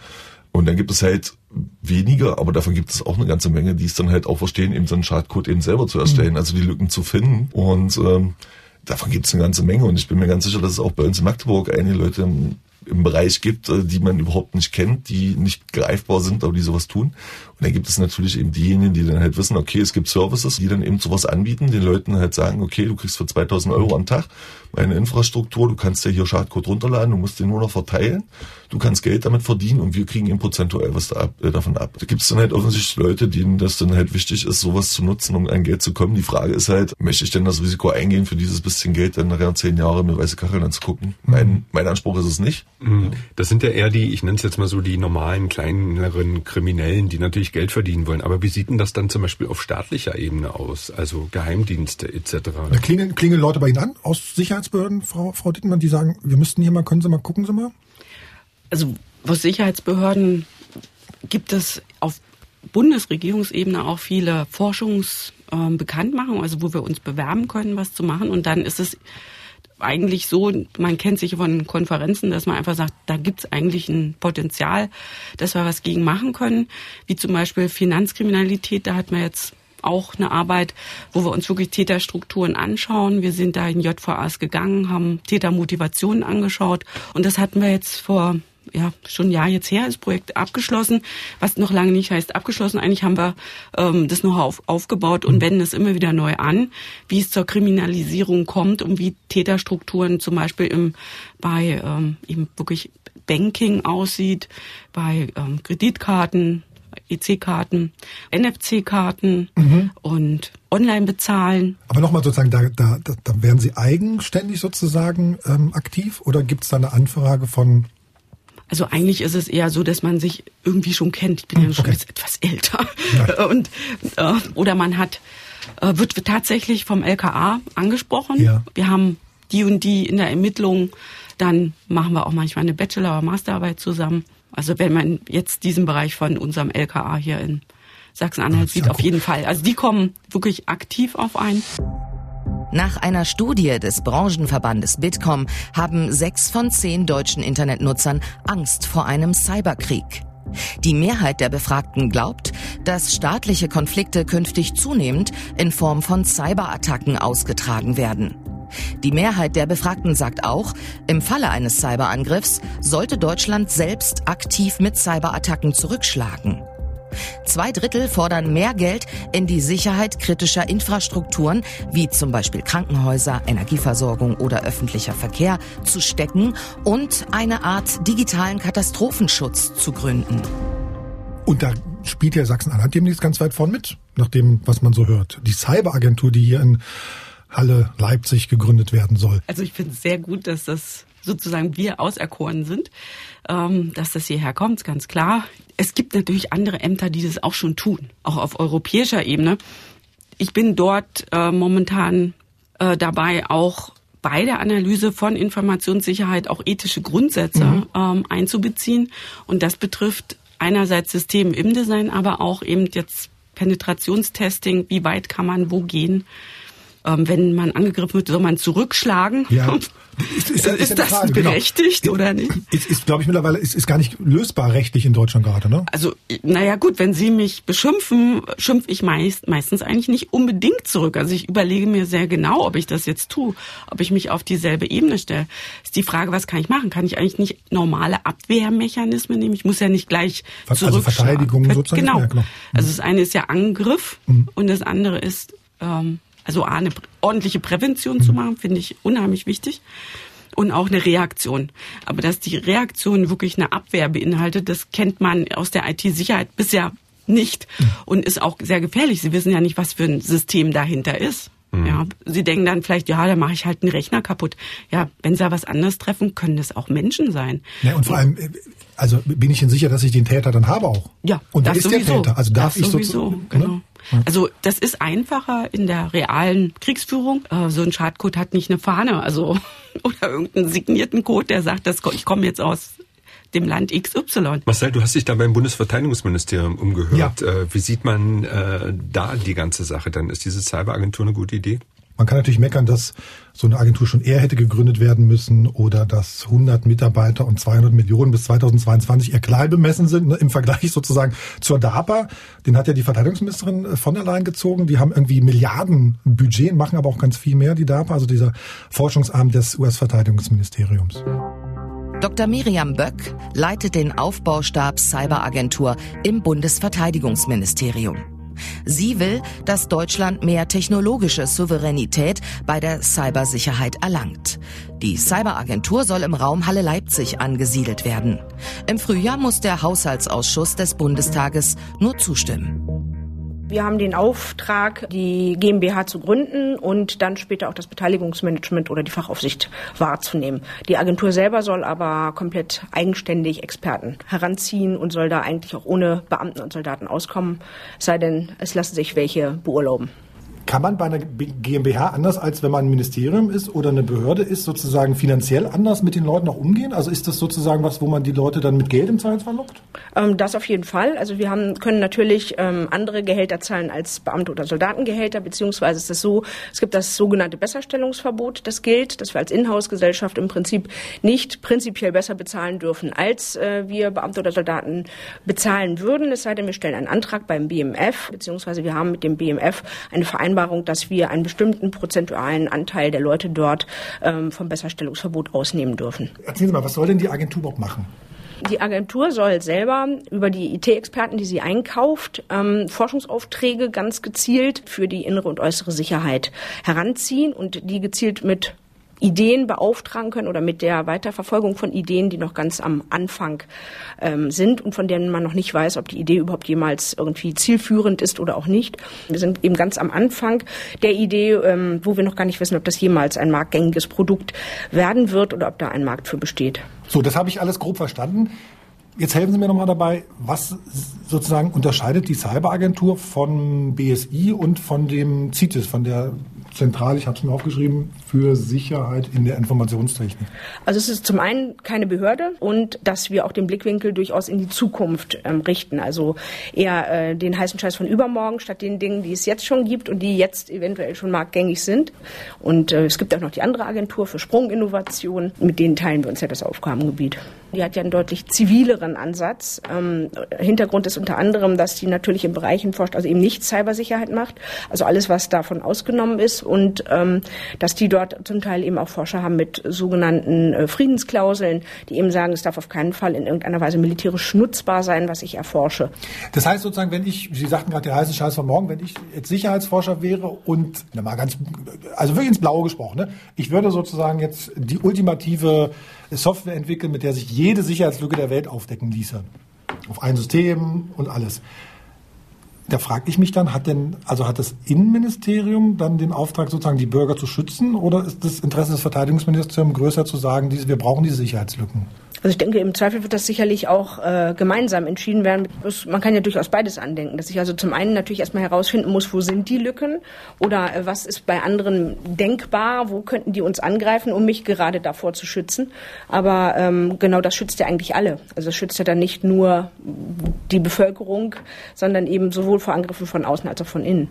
Und dann gibt es halt weniger, aber davon gibt es auch eine ganze Menge, die es dann halt auch verstehen, eben so einen Schadcode eben selber zu erstellen, mhm. also die Lücken zu finden. Und ähm, davon gibt es eine ganze Menge. Und ich bin mir ganz sicher, dass es auch bei uns in Magdeburg einige Leute im, im Bereich gibt, äh, die man überhaupt nicht kennt, die nicht greifbar sind, aber die sowas tun. Und dann gibt es natürlich eben diejenigen, die dann halt wissen, okay, es gibt Services, die dann eben sowas anbieten, den Leuten halt sagen, okay, du kriegst für 2000 Euro am Tag meine Infrastruktur, du kannst ja hier Schadcode runterladen, du musst den nur noch verteilen, du kannst Geld damit verdienen und wir kriegen eben prozentuell was da ab, äh, davon ab. Da gibt es dann halt offensichtlich Leute, denen das dann halt wichtig ist, sowas zu nutzen, um an Geld zu kommen. Die Frage ist halt, möchte ich denn das Risiko eingehen, für dieses bisschen Geld dann nachher zehn Jahre mit weiße Kacheln anzugucken? Mein, mein Anspruch ist es nicht. Mhm. Das sind ja eher die, ich nenne es jetzt mal so, die normalen, kleineren Kriminellen, die natürlich natürlich Geld verdienen wollen. Aber wie sieht denn das dann zum Beispiel auf staatlicher Ebene aus? Also Geheimdienste etc. Da klingeln, klingeln Leute bei Ihnen an aus Sicherheitsbehörden, Frau, Frau Dittmann, die sagen, wir müssten hier mal, können Sie mal gucken Sie mal? Also aus Sicherheitsbehörden gibt es auf Bundesregierungsebene auch viele Forschungsbekanntmachungen, also wo wir uns bewerben können, was zu machen. Und dann ist es eigentlich so, man kennt sich von Konferenzen, dass man einfach sagt, da gibt es eigentlich ein Potenzial, dass wir was gegen machen können, wie zum Beispiel Finanzkriminalität. Da hat man jetzt auch eine Arbeit, wo wir uns wirklich Täterstrukturen anschauen. Wir sind da in JVAs gegangen, haben Tätermotivationen angeschaut und das hatten wir jetzt vor ja, schon ein Jahr jetzt her, das Projekt abgeschlossen, was noch lange nicht heißt abgeschlossen. Eigentlich haben wir ähm, das noch auf, aufgebaut und wenden es immer wieder neu an, wie es zur Kriminalisierung kommt und wie Täterstrukturen zum Beispiel im, bei ähm, eben wirklich Banking aussieht, bei ähm, Kreditkarten, EC-Karten, NFC-Karten mhm. und online bezahlen. Aber nochmal sozusagen, da, da, da werden Sie eigenständig sozusagen ähm, aktiv oder gibt es da eine Anfrage von also eigentlich ist es eher so, dass man sich irgendwie schon kennt. Ich bin ja schon okay. jetzt etwas älter. Ja. Und äh, oder man hat äh, wird tatsächlich vom LKA angesprochen. Ja. Wir haben die und die in der Ermittlung. Dann machen wir auch manchmal eine Bachelor- oder Masterarbeit zusammen. Also wenn man jetzt diesen Bereich von unserem LKA hier in Sachsen-Anhalt sieht, auf jeden Fall. Also die kommen wirklich aktiv auf einen. Nach einer Studie des Branchenverbandes Bitkom haben sechs von zehn deutschen Internetnutzern Angst vor einem Cyberkrieg. Die Mehrheit der Befragten glaubt, dass staatliche Konflikte künftig zunehmend in Form von Cyberattacken ausgetragen werden. Die Mehrheit der Befragten sagt auch, im Falle eines Cyberangriffs sollte Deutschland selbst aktiv mit Cyberattacken zurückschlagen. Zwei Drittel fordern mehr Geld in die Sicherheit kritischer Infrastrukturen, wie zum Beispiel Krankenhäuser, Energieversorgung oder öffentlicher Verkehr, zu stecken und eine Art digitalen Katastrophenschutz zu gründen. Und da spielt ja Sachsen-Anhalt demnächst ganz weit vorn mit, nach dem, was man so hört. Die Cyberagentur, die hier in Halle Leipzig gegründet werden soll. Also ich finde es sehr gut, dass das sozusagen wir auserkoren sind, ähm, dass das hierher kommt, ganz klar. Es gibt natürlich andere Ämter, die das auch schon tun, auch auf europäischer Ebene. Ich bin dort äh, momentan äh, dabei, auch bei der Analyse von Informationssicherheit auch ethische Grundsätze mhm. ähm, einzubeziehen. Und das betrifft einerseits System im Design, aber auch eben jetzt Penetrationstesting, wie weit kann man wo gehen ähm, wenn man angegriffen wird, soll man zurückschlagen. Ja. Ist, ist, ist, ist das Frage, genau. berechtigt genau. oder nicht? Ist, ist glaube ich, mittlerweile ist, ist gar nicht lösbar rechtlich in Deutschland gerade, ne? Also, naja gut, wenn Sie mich beschimpfen, schimpfe ich meist, meistens eigentlich nicht unbedingt zurück. Also ich überlege mir sehr genau, ob ich das jetzt tue, ob ich mich auf dieselbe Ebene stelle. Ist die Frage, was kann ich machen? Kann ich eigentlich nicht normale Abwehrmechanismen nehmen? Ich muss ja nicht gleich was, Also Verteidigung sozusagen? Genau. Ja, genau. Also das eine ist ja Angriff mhm. und das andere ist ähm, also eine ordentliche Prävention zu machen, finde ich unheimlich wichtig. Und auch eine Reaktion. Aber dass die Reaktion wirklich eine Abwehr beinhaltet, das kennt man aus der IT-Sicherheit bisher nicht mhm. und ist auch sehr gefährlich. Sie wissen ja nicht, was für ein System dahinter ist. Mhm. Ja, sie denken dann vielleicht, ja, da mache ich halt einen Rechner kaputt. Ja, wenn sie da was anderes treffen, können das auch Menschen sein. Ja, und vor allem, äh, also bin ich Ihnen sicher, dass ich den Täter dann habe auch. Ja, und das ist sowieso. der Täter. Also darf das ich sowieso, so, genau. Ne? Also das ist einfacher in der realen Kriegsführung. Äh, so ein Schadcode hat nicht eine Fahne, also oder irgendeinen signierten Code, der sagt, dass ich komme jetzt aus dem Land XY. Marcel, du hast dich da beim Bundesverteidigungsministerium umgehört. Ja. Äh, wie sieht man äh, da die ganze Sache dann? Ist diese Cyberagentur eine gute Idee? Man kann natürlich meckern, dass so eine Agentur schon eher hätte gegründet werden müssen oder dass 100 Mitarbeiter und 200 Millionen bis 2022 eher klein bemessen sind ne, im Vergleich sozusagen zur DARPA. Den hat ja die Verteidigungsministerin äh, von der Leyen gezogen. Die haben irgendwie Milliarden Budget, machen aber auch ganz viel mehr, die DARPA, also dieser Forschungsarm des US-Verteidigungsministeriums. Dr. Miriam Böck leitet den Aufbaustab Cyberagentur im Bundesverteidigungsministerium. Sie will, dass Deutschland mehr technologische Souveränität bei der Cybersicherheit erlangt. Die Cyberagentur soll im Raum Halle Leipzig angesiedelt werden. Im Frühjahr muss der Haushaltsausschuss des Bundestages nur zustimmen. Wir haben den Auftrag, die GmbH zu gründen und dann später auch das Beteiligungsmanagement oder die Fachaufsicht wahrzunehmen. Die Agentur selber soll aber komplett eigenständig Experten heranziehen und soll da eigentlich auch ohne Beamten und Soldaten auskommen, sei denn, es lassen sich welche beurlauben. Kann man bei einer GmbH anders als wenn man ein Ministerium ist oder eine Behörde ist, sozusagen finanziell anders mit den Leuten auch umgehen? Also ist das sozusagen was, wo man die Leute dann mit Geld im Zweifelsfall lockt? Ähm, das auf jeden Fall. Also wir haben, können natürlich ähm, andere Gehälter zahlen als Beamte- oder Soldatengehälter, beziehungsweise ist es so, es gibt das sogenannte Besserstellungsverbot, das gilt, dass wir als Inhouse-Gesellschaft im Prinzip nicht prinzipiell besser bezahlen dürfen, als äh, wir Beamte oder Soldaten bezahlen würden. Es sei denn, wir stellen einen Antrag beim BMF, beziehungsweise wir haben mit dem BMF eine Vereinbarung Vereinbarung, dass wir einen bestimmten prozentualen Anteil der Leute dort ähm, vom Besserstellungsverbot ausnehmen dürfen. Erzählen Sie mal, was soll denn die Agentur überhaupt machen? Die Agentur soll selber über die IT-Experten, die sie einkauft, ähm, Forschungsaufträge ganz gezielt für die innere und äußere Sicherheit heranziehen und die gezielt mit Ideen beauftragen können oder mit der Weiterverfolgung von Ideen, die noch ganz am Anfang ähm, sind und von denen man noch nicht weiß, ob die Idee überhaupt jemals irgendwie zielführend ist oder auch nicht. Wir sind eben ganz am Anfang der Idee, ähm, wo wir noch gar nicht wissen, ob das jemals ein marktgängiges Produkt werden wird oder ob da ein Markt für besteht. So, das habe ich alles grob verstanden. Jetzt helfen Sie mir nochmal dabei, was sozusagen unterscheidet die Cyberagentur von BSI und von dem CITES, von der zentral, ich habe es mir aufgeschrieben, für Sicherheit in der Informationstechnik? Also es ist zum einen keine Behörde und dass wir auch den Blickwinkel durchaus in die Zukunft ähm, richten. Also eher äh, den heißen Scheiß von übermorgen statt den Dingen, die es jetzt schon gibt und die jetzt eventuell schon marktgängig sind. Und äh, es gibt auch noch die andere Agentur für Sprunginnovation. Mit denen teilen wir uns ja das Aufgabengebiet. Die hat ja einen deutlich zivileren Ansatz. Ähm, Hintergrund ist unter anderem, dass die natürlich in Bereichen forscht, also eben nicht Cybersicherheit macht. Also alles, was davon ausgenommen ist, und ähm, dass die dort zum Teil eben auch Forscher haben mit sogenannten äh, Friedensklauseln, die eben sagen, es darf auf keinen Fall in irgendeiner Weise militärisch nutzbar sein, was ich erforsche. Das heißt sozusagen, wenn ich, Sie sagten gerade der heiße Scheiß von morgen, wenn ich jetzt Sicherheitsforscher wäre und, na mal ganz, also wirklich ins Blaue gesprochen, ne? ich würde sozusagen jetzt die ultimative Software entwickeln, mit der sich jede Sicherheitslücke der Welt aufdecken ließe. Auf ein System und alles. Da frage ich mich dann, hat denn, also hat das Innenministerium dann den Auftrag, sozusagen die Bürger zu schützen, oder ist das Interesse des Verteidigungsministeriums größer zu sagen, wir brauchen diese Sicherheitslücken? Also ich denke, im Zweifel wird das sicherlich auch äh, gemeinsam entschieden werden. Man kann ja durchaus beides andenken, dass ich also zum einen natürlich erstmal herausfinden muss, wo sind die Lücken oder äh, was ist bei anderen denkbar, wo könnten die uns angreifen, um mich gerade davor zu schützen. Aber ähm, genau das schützt ja eigentlich alle. Also es schützt ja dann nicht nur die Bevölkerung, sondern eben sowohl vor Angriffen von außen als auch von innen.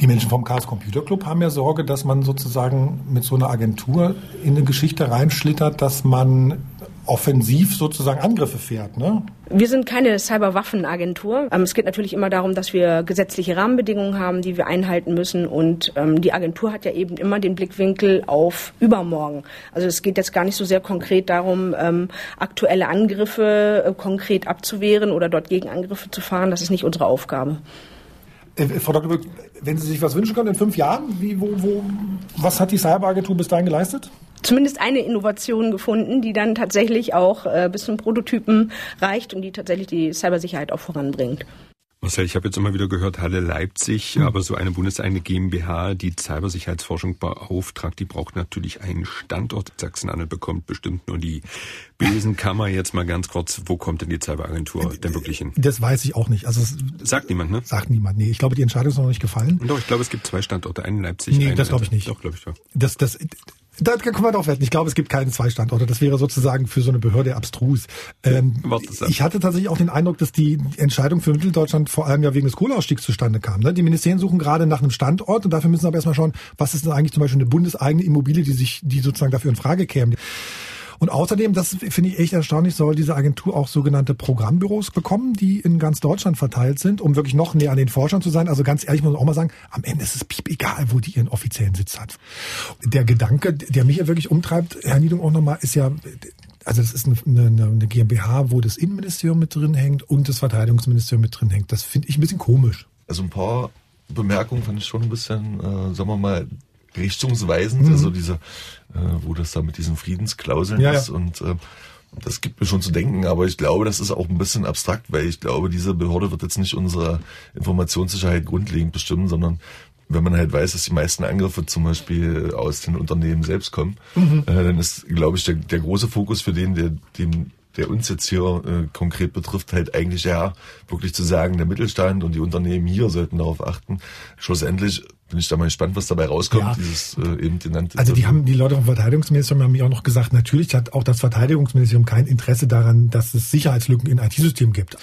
Die Menschen vom Chaos Computer Club haben ja Sorge, dass man sozusagen mit so einer Agentur in eine Geschichte reinschlittert, dass man offensiv sozusagen Angriffe fährt. Ne? Wir sind keine Cyberwaffenagentur. Ähm, es geht natürlich immer darum, dass wir gesetzliche Rahmenbedingungen haben, die wir einhalten müssen. Und ähm, die Agentur hat ja eben immer den Blickwinkel auf übermorgen. Also es geht jetzt gar nicht so sehr konkret darum, ähm, aktuelle Angriffe äh, konkret abzuwehren oder dort Gegenangriffe zu fahren. Das ist nicht unsere Aufgabe. Äh, Frau Dr. Böck, wenn Sie sich was wünschen können in fünf Jahren, wie, wo, wo, was hat die Cyberagentur bis dahin geleistet? Zumindest eine Innovation gefunden, die dann tatsächlich auch äh, bis zum Prototypen reicht und die tatsächlich die Cybersicherheit auch voranbringt. Marcel, ich habe jetzt immer wieder gehört, Halle Leipzig, mhm. aber so eine bundeseigene GmbH, die Cybersicherheitsforschung beauftragt, die braucht natürlich einen Standort. Sachsen-Anhalt bekommt bestimmt nur die Besenkammer. Jetzt mal ganz kurz, wo kommt denn die Cyberagentur denn wirklich hin? Das weiß ich auch nicht. Also sagt niemand, ne? Sagt niemand. Nee, ich glaube, die Entscheidung ist noch nicht gefallen. Doch, ich glaube, es gibt zwei Standorte, einen in Leipzig. Nee, das glaube ich nicht. Doch, glaube ich doch. Das, das, da können wir doch wetten. Ich glaube, es gibt keine zwei Standorte. Das wäre sozusagen für so eine Behörde abstrus. Ähm, ich hatte tatsächlich auch den Eindruck, dass die Entscheidung für Mitteldeutschland vor allem ja wegen des Kohleausstiegs zustande kam. Ne? Die Ministerien suchen gerade nach einem Standort und dafür müssen aber erstmal schauen, was ist denn eigentlich zum Beispiel eine bundeseigene Immobilie, die sich, die sozusagen dafür in Frage käme. Und außerdem, das finde ich echt erstaunlich, soll diese Agentur auch sogenannte Programmbüros bekommen, die in ganz Deutschland verteilt sind, um wirklich noch näher an den Forschern zu sein. Also ganz ehrlich muss man auch mal sagen, am Ende ist es piep egal, wo die ihren offiziellen Sitz hat. Der Gedanke, der mich ja wirklich umtreibt, Herr Niedung auch nochmal, ist ja, also das ist eine, eine, eine GmbH, wo das Innenministerium mit drin hängt und das Verteidigungsministerium mit drin hängt. Das finde ich ein bisschen komisch. Also ein paar Bemerkungen fand ich schon ein bisschen, äh, sagen wir mal, richtungsweisend, mhm. also diese, äh, wo das da mit diesen Friedensklauseln ja, ist und äh, das gibt mir schon zu denken, aber ich glaube, das ist auch ein bisschen abstrakt, weil ich glaube, diese Behörde wird jetzt nicht unsere Informationssicherheit grundlegend bestimmen, sondern wenn man halt weiß, dass die meisten Angriffe zum Beispiel aus den Unternehmen selbst kommen, mhm. äh, dann ist, glaube ich, der, der große Fokus für den, der dem der uns jetzt hier äh, konkret betrifft, halt eigentlich ja wirklich zu sagen, der Mittelstand und die Unternehmen hier sollten darauf achten. Schlussendlich bin ich da mal gespannt, was dabei rauskommt, ja. dieses äh, eben genannte. Also die haben die Leute vom Verteidigungsministerium haben mir auch noch gesagt, natürlich hat auch das Verteidigungsministerium kein Interesse daran, dass es Sicherheitslücken in IT-Systemen gibt.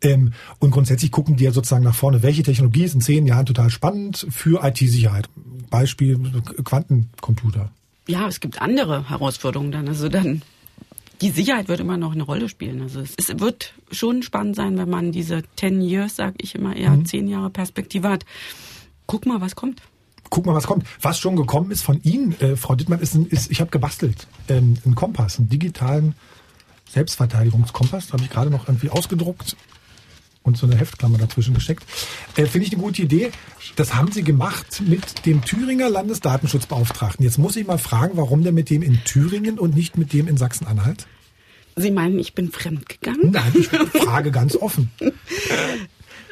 Ähm, und grundsätzlich gucken die ja sozusagen nach vorne, welche Technologie ist in zehn Jahren total spannend für IT-Sicherheit. Beispiel Quantencomputer. Ja, es gibt andere Herausforderungen dann. Also dann die Sicherheit wird immer noch eine Rolle spielen. Also es, es wird schon spannend sein, wenn man diese 10 Years, sag ich immer eher, mhm. 10 Jahre Perspektive hat guck mal, was kommt. Guck mal, was kommt. Was schon gekommen ist von Ihnen, äh, Frau Dittmann, ist, ein, ist ich habe gebastelt. Ähm, einen Kompass, einen digitalen Selbstverteidigungskompass. Habe ich gerade noch irgendwie ausgedruckt und so eine Heftklammer dazwischen gesteckt. Äh, Finde ich eine gute Idee. Das haben Sie gemacht mit dem Thüringer Landesdatenschutzbeauftragten. Jetzt muss ich mal fragen, warum der mit dem in Thüringen und nicht mit dem in Sachsen-Anhalt? Sie meinen, ich bin fremdgegangen? Nein, ich frage ganz offen.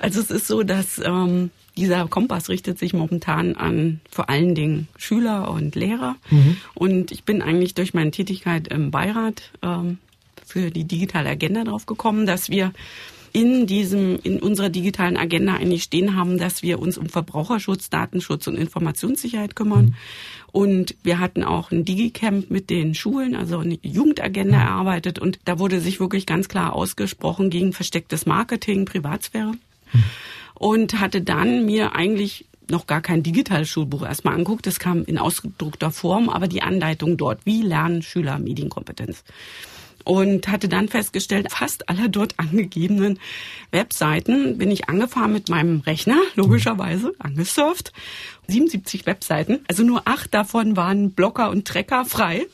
Also es ist so, dass ähm, dieser Kompass richtet sich momentan an vor allen Dingen Schüler und Lehrer. Mhm. Und ich bin eigentlich durch meine Tätigkeit im Beirat ähm, für die digitale Agenda drauf gekommen, dass wir in diesem, in unserer digitalen Agenda eigentlich stehen haben, dass wir uns um Verbraucherschutz, Datenschutz und Informationssicherheit kümmern. Mhm. Und wir hatten auch ein Digicamp mit den Schulen, also eine Jugendagenda mhm. erarbeitet. Und da wurde sich wirklich ganz klar ausgesprochen gegen verstecktes Marketing, Privatsphäre. Mhm und hatte dann mir eigentlich noch gar kein digitales Schulbuch erstmal anguckt. Das kam in ausgedruckter Form, aber die Anleitung dort, wie lernen Schüler Medienkompetenz. und hatte dann festgestellt, fast alle dort angegebenen Webseiten bin ich angefahren mit meinem Rechner, logischerweise, angesurft. 77 Webseiten, also nur acht davon waren Blocker und Trecker frei.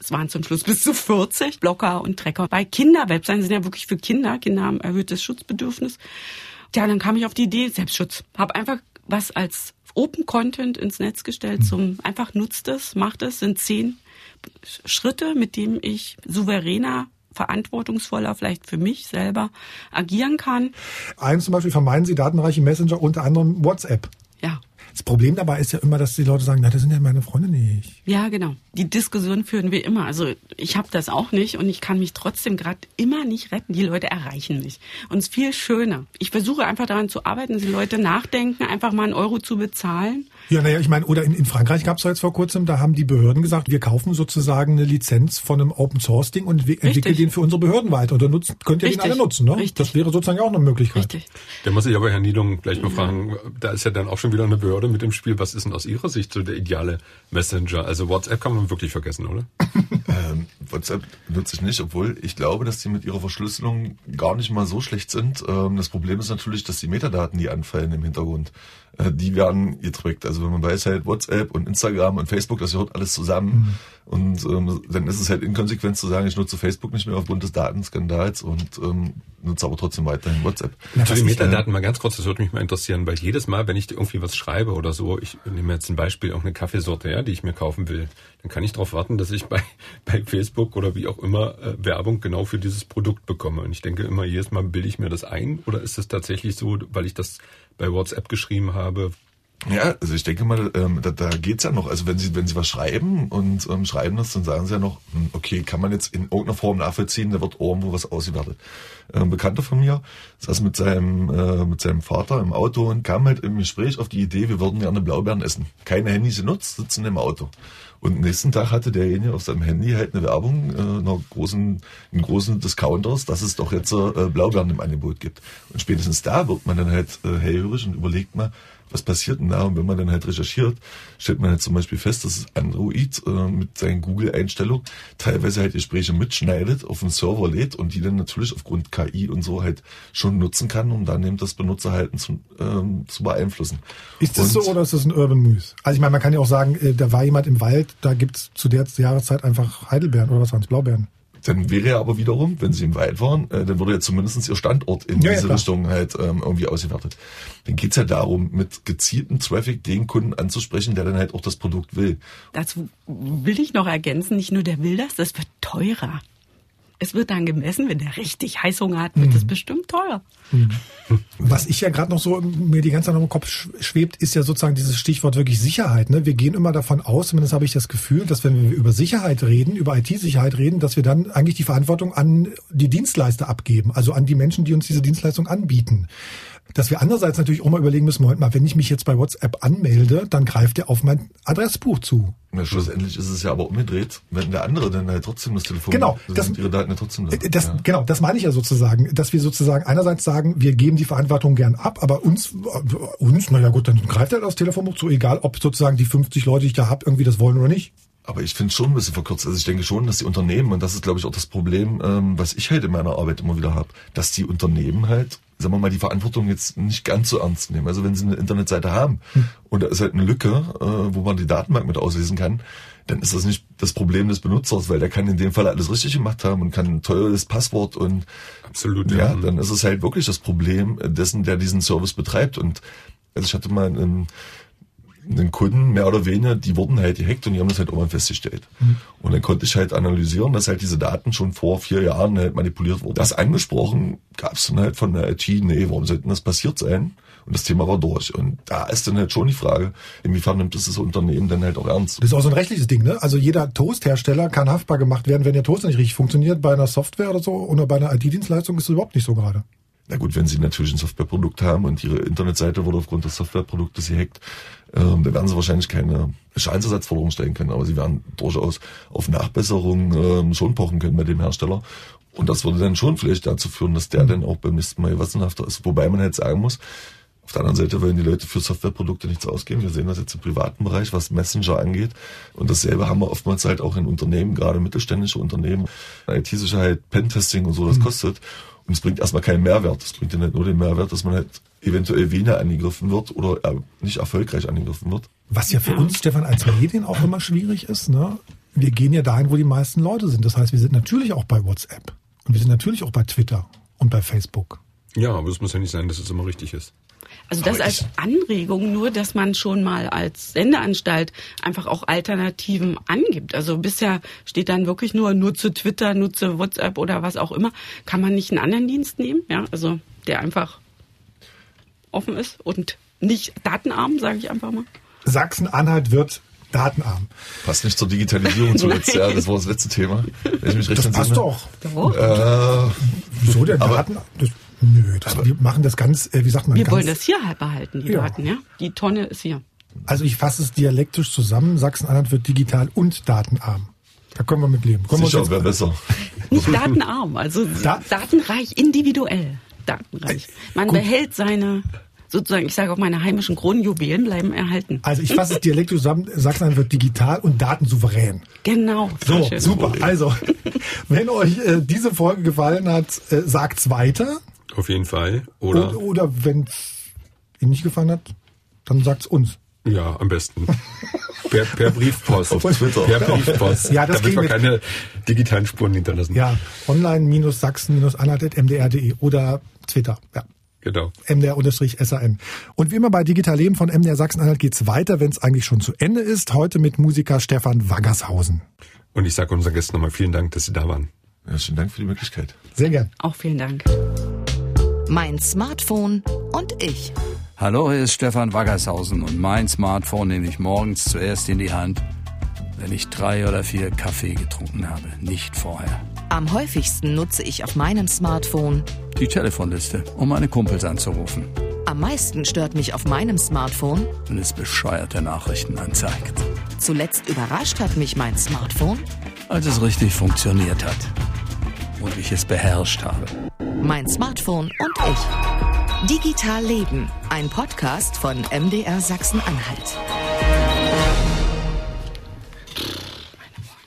Es waren zum Schluss bis zu 40 Blocker und Trecker. Bei Kinderwebseiten sind ja wirklich für Kinder. Kinder haben erhöhtes Schutzbedürfnis. Ja, dann kam ich auf die Idee, Selbstschutz. Hab einfach was als Open Content ins Netz gestellt zum einfach nutzt es, macht es, sind zehn Schritte, mit denen ich souveräner verantwortungsvoller vielleicht für mich selber agieren kann. Eins zum Beispiel vermeiden Sie datenreiche Messenger, unter anderem WhatsApp. Ja. Das Problem dabei ist ja immer, dass die Leute sagen, na, das sind ja meine Freunde nicht. Ja, genau. Die Diskussion führen wir immer. Also ich habe das auch nicht und ich kann mich trotzdem gerade immer nicht retten. Die Leute erreichen mich. Und es ist viel schöner. Ich versuche einfach daran zu arbeiten, dass die Leute nachdenken, einfach mal einen Euro zu bezahlen ja, naja, ich meine, oder in, in Frankreich gab es jetzt vor kurzem, da haben die Behörden gesagt, wir kaufen sozusagen eine Lizenz von einem Open Source Ding und entwickeln den für unsere Behörden weiter. Und dann nutzt, könnt ihr Richtig. den alle nutzen. Ne? Richtig. Das wäre sozusagen auch eine Möglichkeit. Richtig. Da muss ich aber Herrn Niedung gleich mal fragen, da ist ja dann auch schon wieder eine Behörde mit dem Spiel. Was ist denn aus Ihrer Sicht so der ideale Messenger? Also WhatsApp kann man wirklich vergessen, oder? ähm, WhatsApp nutze ich nicht, obwohl ich glaube, dass die mit ihrer Verschlüsselung gar nicht mal so schlecht sind. Ähm, das Problem ist natürlich, dass die Metadaten, die anfallen im Hintergrund, die werden gedrückt. Also wenn man weiß halt WhatsApp und Instagram und Facebook, das gehört alles zusammen. Mhm. Und ähm, dann ist es halt inkonsequent zu sagen, ich nutze Facebook nicht mehr aufgrund des Datenskandals und ähm, nutze aber trotzdem weiterhin WhatsApp. Ja, Zu den Metadaten mal ganz kurz, das würde mich mal interessieren, weil jedes Mal, wenn ich irgendwie was schreibe oder so, ich nehme jetzt ein Beispiel, irgendeine Kaffeesorte, ja, die ich mir kaufen will, dann kann ich darauf warten, dass ich bei, bei Facebook oder wie auch immer äh, Werbung genau für dieses Produkt bekomme. Und ich denke immer, jedes Mal bilde ich mir das ein oder ist es tatsächlich so, weil ich das bei WhatsApp geschrieben habe, ja, also ich denke mal, ähm, da, da geht's ja noch. Also wenn Sie wenn Sie was schreiben und ähm, schreiben das, dann sagen Sie ja noch, hm, okay, kann man jetzt in irgendeiner Form nachvollziehen, da wird irgendwo was ausgewertet. Ähm, Bekannter von mir saß mit seinem äh, mit seinem Vater im Auto und kam halt im Gespräch auf die Idee, wir würden gerne Blaubeeren essen. Keine Handys genutzt, sitzen im Auto. Und nächsten Tag hatte derjenige auf seinem Handy halt eine Werbung äh, einer großen, einen großen Discounters, dass es doch jetzt äh, Blaubeeren im Angebot gibt. Und spätestens da wird man dann halt äh, hellhörig und überlegt mal, was passiert denn da? Und wenn man dann halt recherchiert, stellt man halt zum Beispiel fest, dass Android äh, mit seinen Google-Einstellungen teilweise halt Gespräche mitschneidet, auf den Server lädt und die dann natürlich aufgrund KI und so halt schon nutzen kann, um dann eben das Benutzerhalten zu, ähm, zu beeinflussen. Ist das und so oder ist das ein Urban Muse? Also ich meine, man kann ja auch sagen, äh, da war jemand im Wald, da gibt's zu der Jahreszeit einfach Heidelbeeren oder was waren es, Blaubeeren. Dann wäre ja aber wiederum, wenn sie im Wald waren, äh, dann würde ja zumindest ihr Standort in ja, diese ja, Richtung halt ähm, irgendwie ausgewertet. Dann geht's ja darum, mit gezieltem Traffic den Kunden anzusprechen, der dann halt auch das Produkt will. Dazu will ich noch ergänzen, nicht nur der will das, das wird teurer. Es wird dann gemessen, wenn der richtig Heißhunger hat, wird es mhm. bestimmt teuer. Mhm. Was ich ja gerade noch so mir die ganze Zeit noch im Kopf schwebt, ist ja sozusagen dieses Stichwort wirklich Sicherheit. Ne? Wir gehen immer davon aus, zumindest habe ich das Gefühl, dass wenn wir über Sicherheit reden, über IT-Sicherheit reden, dass wir dann eigentlich die Verantwortung an die Dienstleister abgeben, also an die Menschen, die uns diese Dienstleistung anbieten dass wir andererseits natürlich auch mal überlegen müssen, Moment mal, wenn ich mich jetzt bei WhatsApp anmelde, dann greift er auf mein Adressbuch zu. Na, schlussendlich ist es ja aber umgedreht, wenn der andere dann halt trotzdem das Telefon genau, das, sind ihre Daten ja trotzdem da. Das, ja. Genau, das meine ich ja sozusagen, dass wir sozusagen einerseits sagen, wir geben die Verantwortung gern ab, aber uns, uns, naja gut, dann greift er das Telefonbuch zu, egal ob sozusagen die 50 Leute, die ich da habe, irgendwie das wollen oder nicht. Aber ich finde schon ein bisschen verkürzt. Also ich denke schon, dass die Unternehmen, und das ist glaube ich auch das Problem, ähm, was ich halt in meiner Arbeit immer wieder habe, dass die Unternehmen halt sagen wir mal, die Verantwortung jetzt nicht ganz so ernst nehmen. Also wenn Sie eine Internetseite haben hm. und da ist halt eine Lücke, äh, wo man die Datenbank mit auslesen kann, dann ist das nicht das Problem des Benutzers, weil der kann in dem Fall alles richtig gemacht haben und kann ein teures Passwort und absolut ja, ja, dann ist es halt wirklich das Problem dessen, der diesen Service betreibt. Und also ich hatte mal einen, den Kunden mehr oder weniger, die wurden halt gehackt und die haben das halt irgendwann festgestellt. Mhm. Und dann konnte ich halt analysieren, dass halt diese Daten schon vor vier Jahren halt manipuliert wurden. Das angesprochen gab es dann halt von der IT, nee, warum sollte das passiert sein? Und das Thema war durch. Und da ist dann halt schon die Frage, inwiefern nimmt es das Unternehmen dann halt auch ernst? Das ist auch so ein rechtliches Ding, ne? Also jeder Toasthersteller kann haftbar gemacht werden, wenn der Toast nicht richtig funktioniert. Bei einer Software oder so oder bei einer IT-Dienstleistung ist es überhaupt nicht so gerade. Na gut, wenn Sie natürlich ein Softwareprodukt haben und Ihre Internetseite wurde aufgrund des Softwareproduktes gehackt, ähm, dann werden Sie wahrscheinlich keine Schadensersatzforderung stellen können, aber Sie werden durchaus auf Nachbesserung ähm, schon pochen können bei dem Hersteller. Und das würde dann schon vielleicht dazu führen, dass der dann auch beim nächsten Mal gewissenhafter ist. Wobei man halt sagen muss, Auf der anderen Seite wollen die Leute für Softwareprodukte nichts ausgeben. Wir sehen das jetzt im privaten Bereich, was Messenger angeht. Und dasselbe haben wir oftmals halt auch in Unternehmen, gerade mittelständische Unternehmen. IT-Sicherheit, Pentesting und so, das kostet. Und es bringt erstmal keinen Mehrwert. Es bringt ja nicht nur den Mehrwert, dass man halt eventuell weniger angegriffen wird oder nicht erfolgreich angegriffen wird. Was ja für uns, Stefan, als Medien auch immer schwierig ist, ne? Wir gehen ja dahin, wo die meisten Leute sind. Das heißt, wir sind natürlich auch bei WhatsApp. Und wir sind natürlich auch bei Twitter und bei Facebook. Ja, aber es muss ja nicht sein, dass es immer richtig ist. Also das als Anregung nur, dass man schon mal als Sendeanstalt einfach auch Alternativen angibt. Also bisher steht dann wirklich nur nutze Twitter, nutze WhatsApp oder was auch immer. Kann man nicht einen anderen Dienst nehmen? Ja, also der einfach offen ist und nicht datenarm, sage ich einfach mal. Sachsen-Anhalt wird datenarm. Passt nicht zur Digitalisierung zuletzt, ja, das war das letzte Thema. Wenn ich mich recht Das passt doch. Äh, Wieso der Aber- Daten? Nö, das, wir machen das ganz, äh, wie sagt man, Wir ganz, wollen das hier halt behalten, die Ja. Daten, ja. Die Tonne ist hier. Also ich fasse es dialektisch zusammen. Sachsen-Anhalt wird digital und datenarm. Da können wir mit leben. Können sicher, wäre besser. Nicht datenarm, also Da- datenreich, individuell. Datenreich. Man behält seine, sozusagen, ich sage auch meine heimischen Kronjuwelen bleiben erhalten. also ich fasse es dialektisch zusammen. Sachsen-Anhalt wird digital und datensouverän. Genau. So, super. Also, wenn euch äh, diese Folge gefallen hat, äh, sagt's weiter. Auf jeden Fall. Oder, Oder, oder wenn es Ihnen nicht gefallen hat, dann sagt's uns. ja, am besten. Per, per Briefpost. Auf Twitter. Per Briefpost. Ja, das damit wir keine digitalen Spuren hinterlassen. Ja, online-sachsen-anhalt.mdr.de oder Twitter. Ja. Genau. MDR-SAN. Und wie immer bei Digital Leben von MDR Sachsen-Anhalt geht's weiter, wenn es eigentlich schon zu Ende ist. Heute mit Musiker Stefan Waggershausen. Und ich sage unseren Gästen nochmal vielen Dank, dass Sie da waren. Ja, vielen Dank für die Möglichkeit. Sehr gern. Auch vielen Dank. Mein Smartphone und ich. Hallo, hier ist Stefan Waggershausen und mein Smartphone nehme ich morgens zuerst in die Hand, wenn ich drei oder vier Kaffee getrunken habe, nicht vorher. Am häufigsten nutze ich auf meinem Smartphone. Die Telefonliste, um meine Kumpels anzurufen, Am meisten stört mich auf meinem Smartphone. wenn es bescheuerte Nachrichten anzeigt. Zuletzt überrascht hat mich mein Smartphone. Als es richtig funktioniert hat und ich es beherrscht habe. Mein Smartphone und ich. Digital Leben, ein Podcast von MDR Sachsen-Anhalt.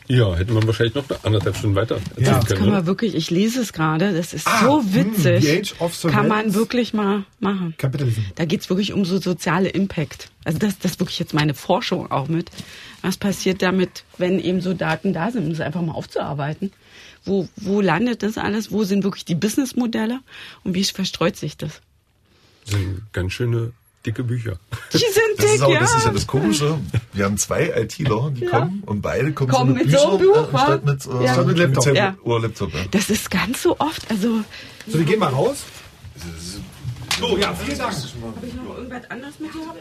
Ja, hätte man wahrscheinlich noch anderthalb Stunden weiter erzählen Ja. Das können. kann man wirklich, ich lese es gerade, das ist Ah, so hm, witzig. The Age of kann man wirklich mal machen. Capitalism. Da geht's wirklich um so soziale Impact. Also das, das ist wirklich jetzt meine Forschung auch mit. Was passiert damit, wenn eben so Daten da sind, um das einfach mal aufzuarbeiten? Wo, wo landet das alles? Wo sind wirklich die Businessmodelle? Und wie verstreut sich das? Das sind ganz schöne dicke Bücher. Die sind Das dick, ist, aber, ja. das ist ja das Komische. Wir haben zwei ITler, die Ja. kommen und beide kommen, Kommen so mit mit so Büchern einem Buch, äh, wa? statt mit, äh, Ja. statt mit Laptop. Ja. Tablet Oder Laptop, ja. Das ist ganz so oft. Also So, wir gehen mal raus. So, ja, vielen Dank. habe ich noch irgendwas anderes mitgehabt?